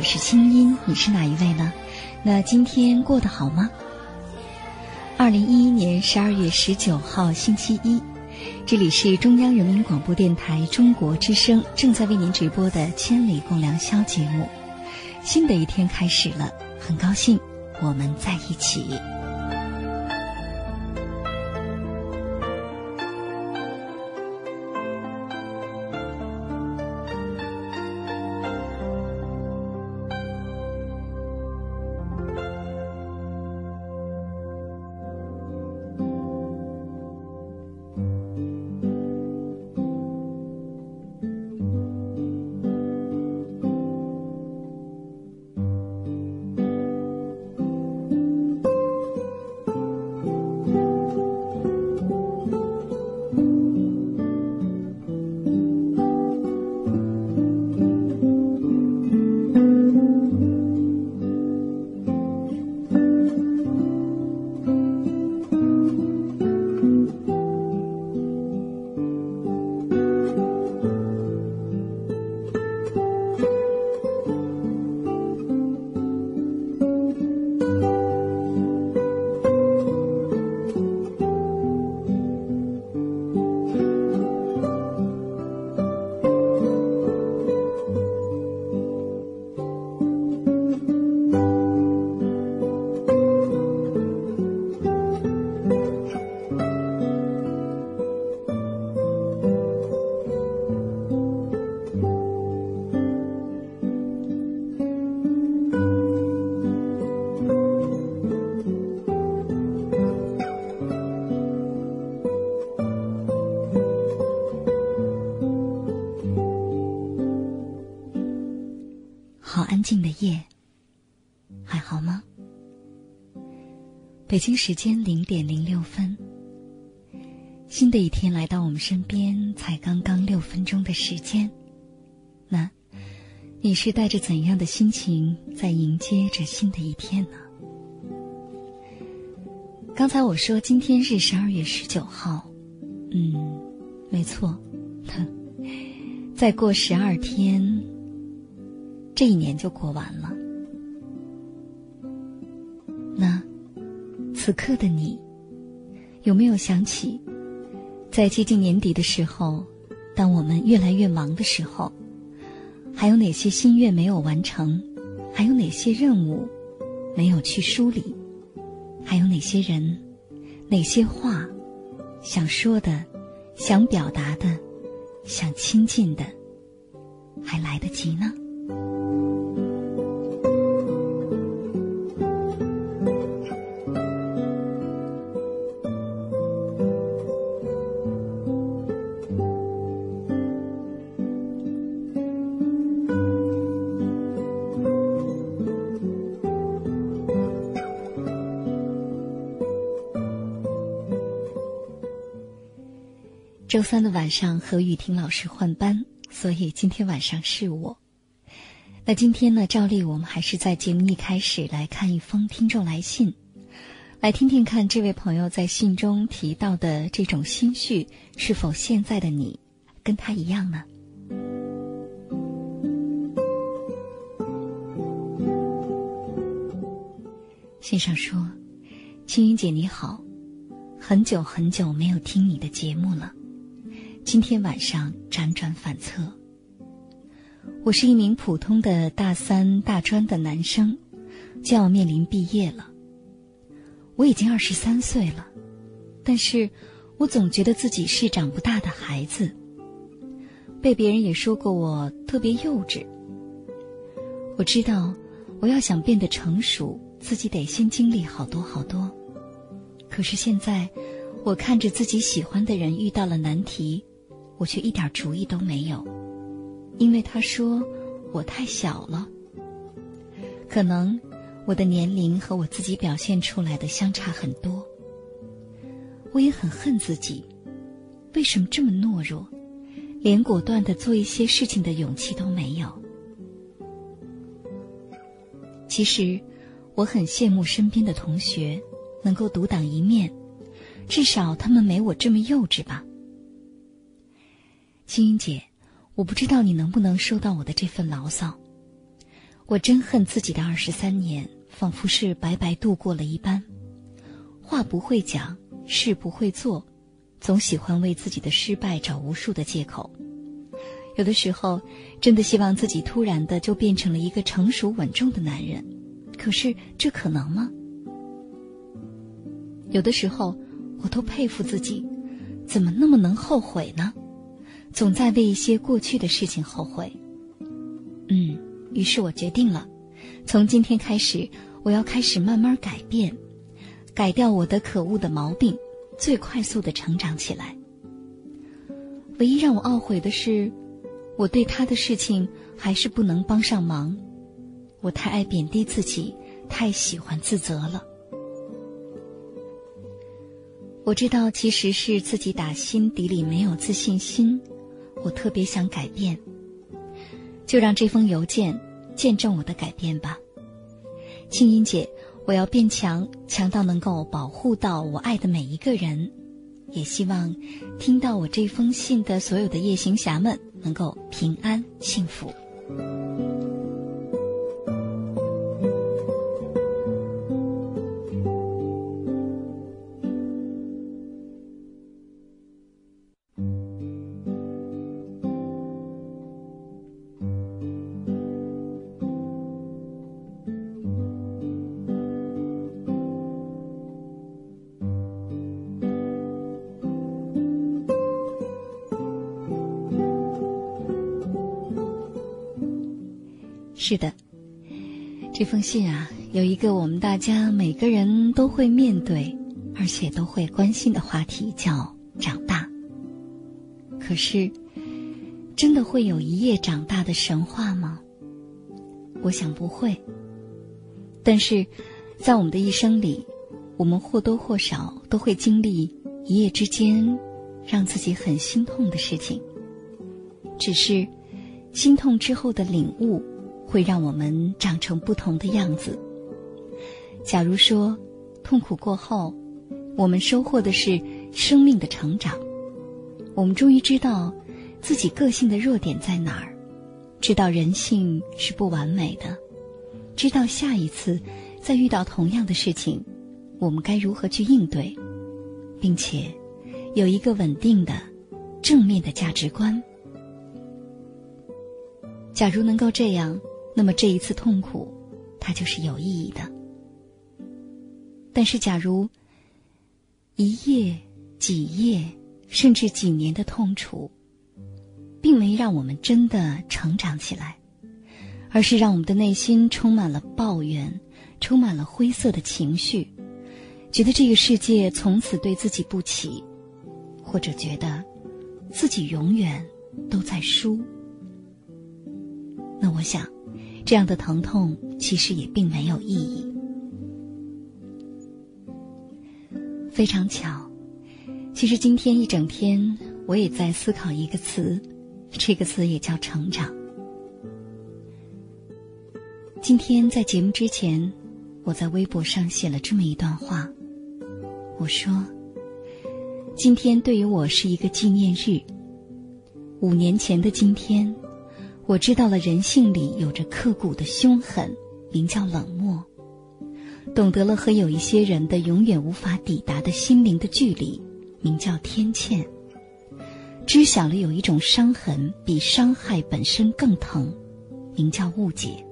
我是清音，你是哪一位呢？那今天过得好吗？二零一一年十二月十九号星期一，这里是中央人民广播电台中国之声正在为您直播的《千里共良宵》节目。新的一天开始了，很高兴我们在一起。夜，还好吗？北京时间零点零六分，新的一天来到我们身边，才刚刚六分钟的时间。那，你是带着怎样的心情在迎接着新的一天呢？刚才我说今天是十二月十九号，嗯，没错，哼再过十二天。这一年就过完了。那此刻的你，有没有想起，在接近年底的时候，当我们越来越忙的时候，还有哪些心愿没有完成？还有哪些任务没有去梳理？还有哪些人、哪些话想说的、想表达的、想亲近的，还来得及呢？周三的晚上，和雨婷老师换班，所以今天晚上是我。那今天呢，照例我们还是在节目一开始来看一封听众来信。来听听看，这位朋友在信中提到的这种心绪，是否现在的你跟他一样呢？信上说：“青云姐你好，很久很久没有听你的节目了，今天晚上辗转反侧。我是一名普通的大三、大专的男生，就要面临毕业了。”我已经二十三岁了，但是我总觉得自己是长不大的孩子。被别人也说过我特别幼稚。我知道，我要想变得成熟，自己得先经历好多好多。可是现在，我看着自己喜欢的人遇到了难题，我却一点主意都没有，因为他说我太小了。可能。我的年龄和我自己表现出来的相差很多，我也很恨自己，为什么这么懦弱，连果断的做一些事情的勇气都没有。其实，我很羡慕身边的同学能够独当一面，至少他们没我这么幼稚吧。青云姐，我不知道你能不能收到我的这份牢骚。我真恨自己的二十三年，仿佛是白白度过了一般。话不会讲，事不会做，总喜欢为自己的失败找无数的借口。有的时候，真的希望自己突然的就变成了一个成熟稳重的男人，可是这可能吗？有的时候，我都佩服自己，怎么那么能后悔呢？总在为一些过去的事情后悔。嗯。于是我决定了，从今天开始，我要开始慢慢改变，改掉我的可恶的毛病，最快速的成长起来。唯一让我懊悔的是，我对他的事情还是不能帮上忙。我太爱贬低自己，太喜欢自责了。我知道其实是自己打心底里没有自信心，我特别想改变。就让这封邮件见证我的改变吧，青音姐，我要变强，强到能够保护到我爱的每一个人，也希望听到我这封信的所有的夜行侠们能够平安幸福。是的，这封信啊，有一个我们大家每个人都会面对，而且都会关心的话题，叫长大。可是，真的会有一夜长大的神话吗？我想不会。但是，在我们的一生里，我们或多或少都会经历一夜之间让自己很心痛的事情。只是，心痛之后的领悟。会让我们长成不同的样子。假如说，痛苦过后，我们收获的是生命的成长，我们终于知道自己个性的弱点在哪儿，知道人性是不完美的，知道下一次再遇到同样的事情，我们该如何去应对，并且有一个稳定的、正面的价值观。假如能够这样。那么这一次痛苦，它就是有意义的。但是，假如一夜、几夜，甚至几年的痛楚，并没让我们真的成长起来，而是让我们的内心充满了抱怨，充满了灰色的情绪，觉得这个世界从此对自己不起，或者觉得自己永远都在输，那我想。这样的疼痛其实也并没有意义。非常巧，其实今天一整天我也在思考一个词，这个词也叫成长。今天在节目之前，我在微博上写了这么一段话，我说：“今天对于我是一个纪念日。五年前的今天，我知道了人性里有着刻骨的凶狠，名叫冷漠；懂得了和有一些人的永远无法抵达的心灵的距离，名叫天堑；知晓了有一种伤痕比伤害本身更疼，名叫误解。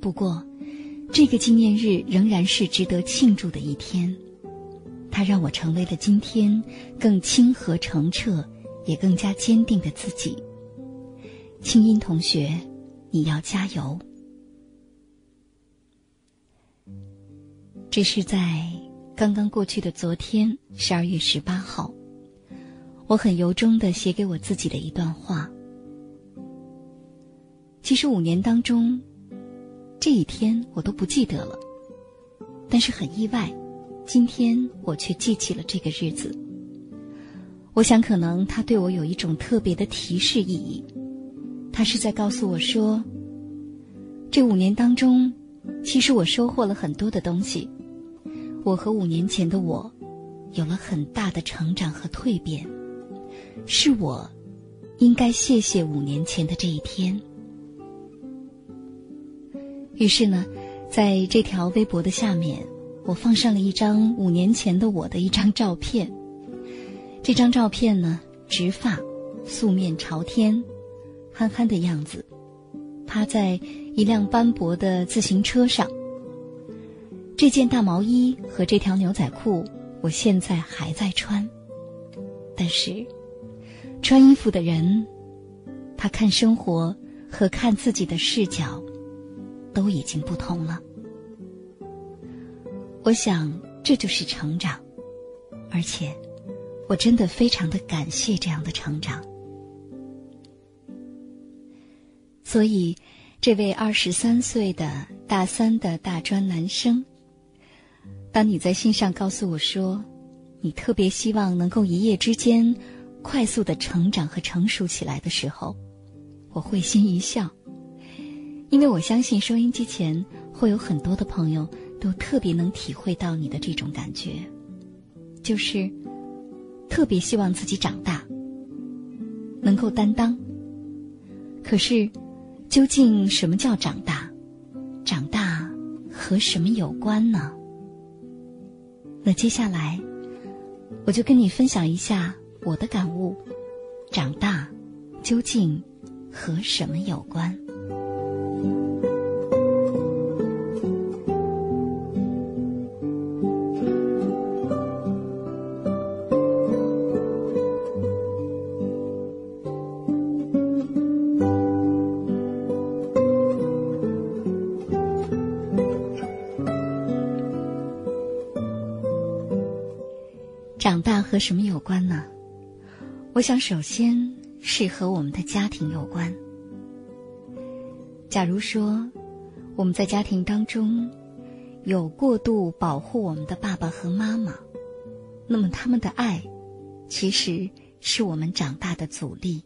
不过。”这个纪念日仍然是值得庆祝的一天，它让我成为了今天更清和澄澈，也更加坚定的自己。清音同学，你要加油！这是在刚刚过去的昨天，十二月十八号，我很由衷的写给我自己的一段话。其实五年当中。这一天我都不记得了，但是很意外，今天我却记起了这个日子。我想，可能它对我有一种特别的提示意义。他是在告诉我说，这五年当中，其实我收获了很多的东西。我和五年前的我，有了很大的成长和蜕变。是我，应该谢谢五年前的这一天。于是呢，在这条微博的下面，我放上了一张五年前的我的一张照片。这张照片呢，直发，素面朝天，憨憨的样子，趴在一辆斑驳的自行车上。这件大毛衣和这条牛仔裤，我现在还在穿。但是，穿衣服的人，他看生活和看自己的视角。都已经不同了。我想，这就是成长，而且，我真的非常的感谢这样的成长。所以，这位二十三岁的大三的大专男生，当你在信上告诉我说，你特别希望能够一夜之间快速的成长和成熟起来的时候，我会心一笑。因为我相信收音机前会有很多的朋友都特别能体会到你的这种感觉，就是特别希望自己长大，能够担当。可是，究竟什么叫长大？长大和什么有关呢？那接下来，我就跟你分享一下我的感悟：长大究竟和什么有关？和什么有关呢？我想，首先是和我们的家庭有关。假如说我们在家庭当中有过度保护我们的爸爸和妈妈，那么他们的爱其实是我们长大的阻力。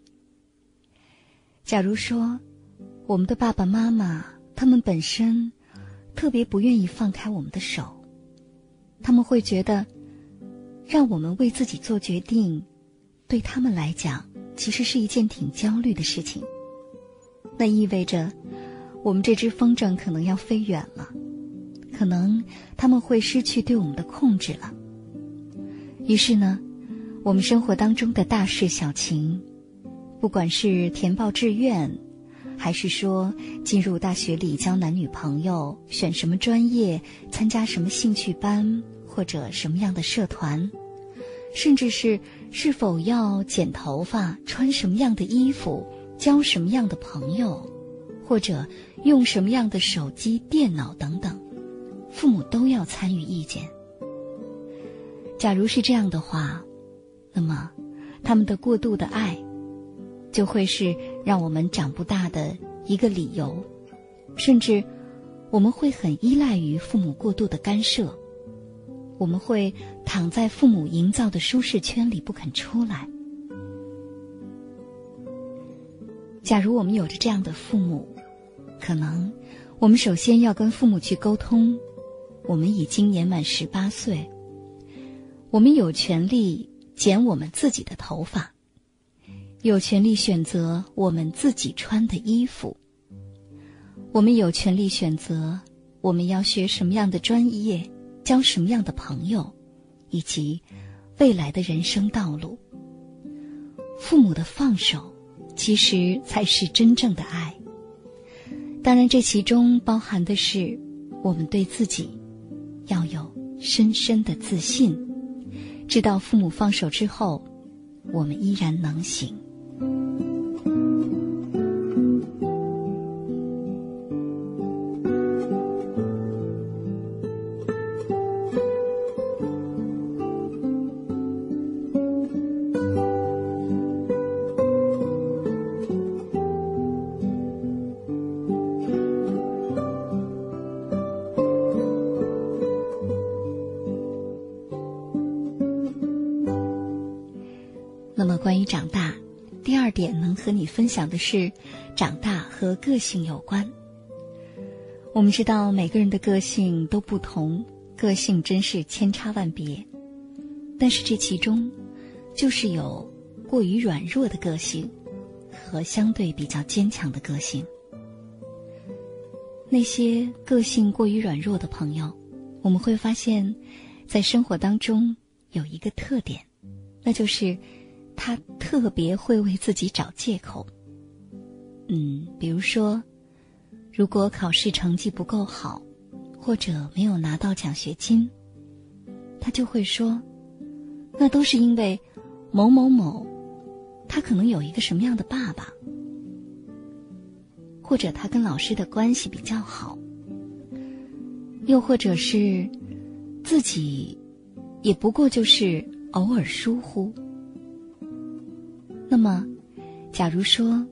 假如说我们的爸爸妈妈他们本身特别不愿意放开我们的手，他们会觉得。让我们为自己做决定，对他们来讲，其实是一件挺焦虑的事情。那意味着，我们这只风筝可能要飞远了，可能他们会失去对我们的控制了。于是呢，我们生活当中的大事小情，不管是填报志愿，还是说进入大学里交男女朋友、选什么专业、参加什么兴趣班或者什么样的社团。甚至是是否要剪头发、穿什么样的衣服、交什么样的朋友，或者用什么样的手机、电脑等等，父母都要参与意见。假如是这样的话，那么他们的过度的爱，就会是让我们长不大的一个理由，甚至我们会很依赖于父母过度的干涉。我们会躺在父母营造的舒适圈里不肯出来。假如我们有着这样的父母，可能我们首先要跟父母去沟通，我们已经年满十八岁，我们有权利剪我们自己的头发，有权利选择我们自己穿的衣服，我们有权利选择我们要学什么样的专业，交什么样的朋友，以及未来的人生道路。父母的放手，其实才是真正的爱。当然，这其中包含的是我们对自己。要有深深的自信，知道父母放手之后，我们依然能行。和你分享的是，长大和个性有关。我们知道每个人的个性都不同，个性真是千差万别。但是这其中，就是有过于软弱的个性，和相对比较坚强的个性。那些个性过于软弱的朋友，我们会发现，在生活当中有一个特点，那就是。他特别会为自己找借口。嗯，比如说，如果考试成绩不够好，或者没有拿到奖学金，他就会说，那都是因为某某某，他可能有一个什么样的爸爸，或者他跟老师的关系比较好，又或者是自己也不过就是偶尔疏忽。那么，假如说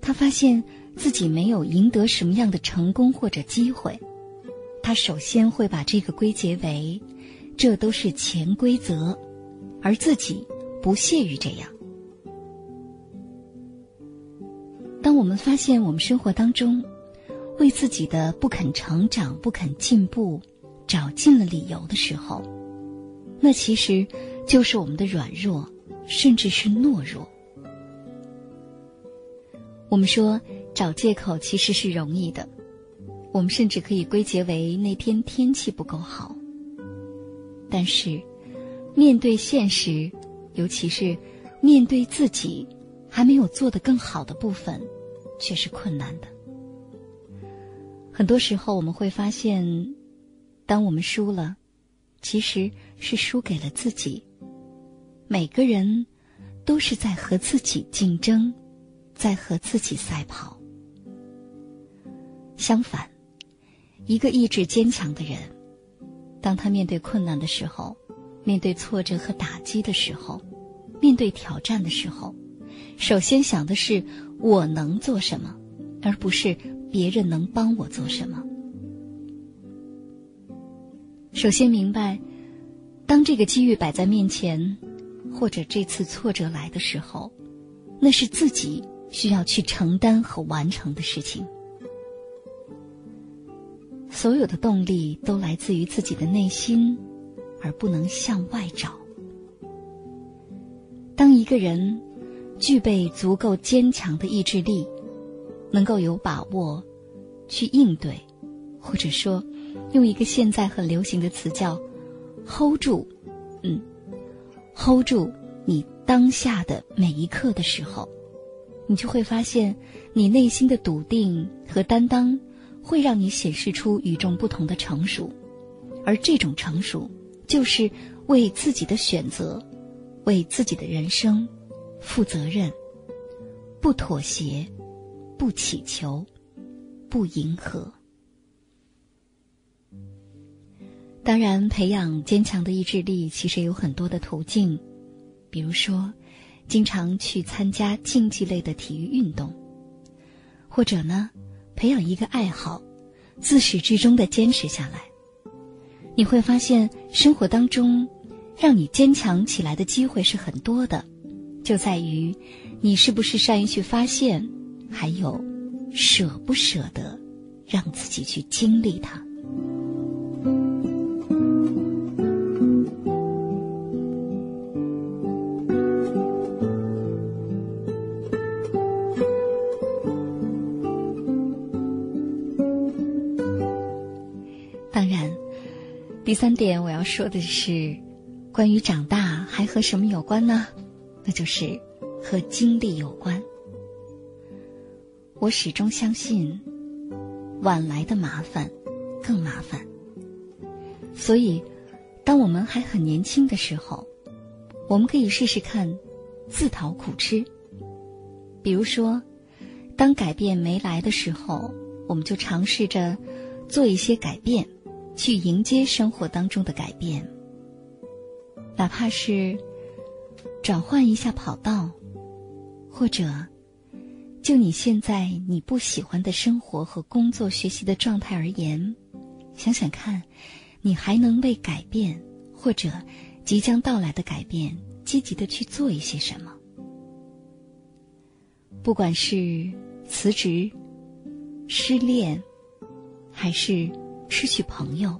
他发现自己没有赢得什么样的成功或者机会，他首先会把这个归结为这都是潜规则，而自己不屑于这样。当我们发现我们生活当中为自己的不肯成长、不肯进步找尽了理由的时候，那其实就是我们的软弱，甚至是懦弱。我们说找借口其实是容易的，我们甚至可以归结为那天天气不够好。但是，面对现实，尤其是面对自己还没有做得更好的部分，却是困难的。很多时候，我们会发现，当我们输了，其实是输给了自己。每个人都是在和自己竞争。在和自己赛跑。相反，一个意志坚强的人，当他面对困难的时候，面对挫折和打击的时候，面对挑战的时候，首先想的是我能做什么，而不是别人能帮我做什么。首先明白，当这个机遇摆在面前，或者这次挫折来的时候，那是自己。需要去承担和完成的事情，所有的动力都来自于自己的内心，而不能向外找。当一个人具备足够坚强的意志力，能够有把握去应对，或者说用一个现在很流行的词叫 “hold 住”，嗯，hold 住你当下的每一刻的时候。你就会发现，你内心的笃定和担当，会让你显示出与众不同的成熟，而这种成熟，就是为自己的选择，为自己的人生负责任，不妥协，不乞求，不迎合。当然，培养坚强的意志力，其实有很多的途径，比如说。经常去参加竞技类的体育运动，或者呢，培养一个爱好，自始至终的坚持下来，你会发现生活当中，让你坚强起来的机会是很多的，就在于你是不是善于去发现，还有舍不舍得让自己去经历它。第三点我要说的是，关于长大还和什么有关呢？那就是和经历有关。我始终相信，晚来的麻烦更麻烦。所以，当我们还很年轻的时候，我们可以试试看自讨苦吃。比如说，当改变没来的时候，我们就尝试着做一些改变，去迎接生活当中的改变，哪怕是转换一下跑道，或者。就你现在你不喜欢的生活和工作、学习的状态而言，想想看，你还能为改变或者即将到来的改变积极的去做一些什么？不管是辞职、失恋，还是失去朋友，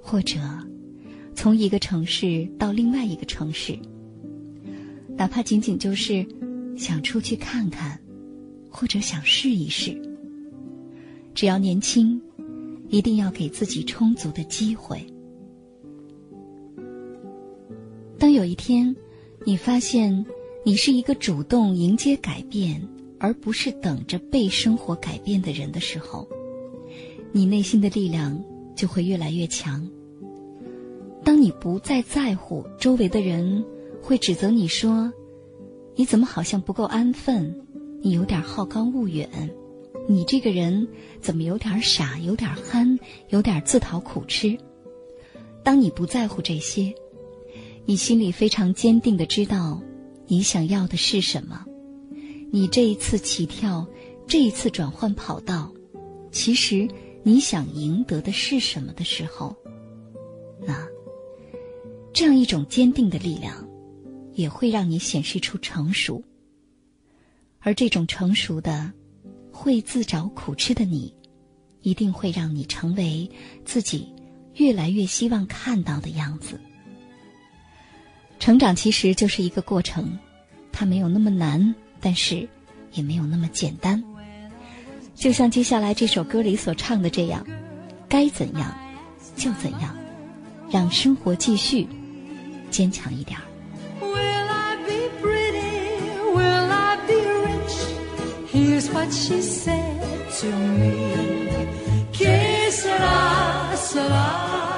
或者从一个城市到另外一个城市，哪怕仅仅就是想出去看看。或者想试一试，只要年轻，一定要给自己充足的机会。当有一天，你发现你是一个主动迎接改变，而不是等着被生活改变的人的时候，你内心的力量就会越来越强。当你不再在乎周围的人会指责你说：“你怎么好像不够安分？”你有点好高骛远，你这个人怎么有点傻，有点憨，有点自讨苦吃？当你不在乎这些，你心里非常坚定的知道你想要的是什么，你这一次起跳，这一次转换跑道，其实你想赢得的是什么的时候，那这样一种坚定的力量，也会让你显示出成熟。而这种成熟的、会自找苦吃的你，一定会让你成为自己越来越希望看到的样子。成长其实就是一个过程，它没有那么难，但是也没有那么简单。就像接下来这首歌里所唱的这样：“该怎样就怎样，让生活继续，坚强一点儿。” Here's what she said to me. Que sera, sera.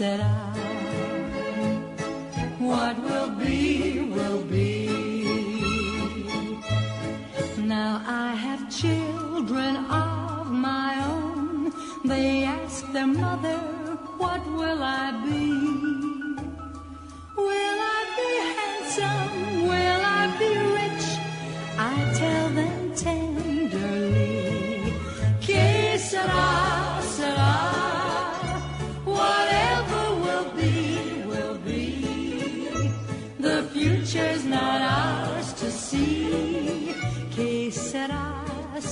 Sera. What will be, will be. Now I have children of my own. They ask their mother, What will I be? Will I be handsome? Will I be rich? I tell them tenderly, Que sera,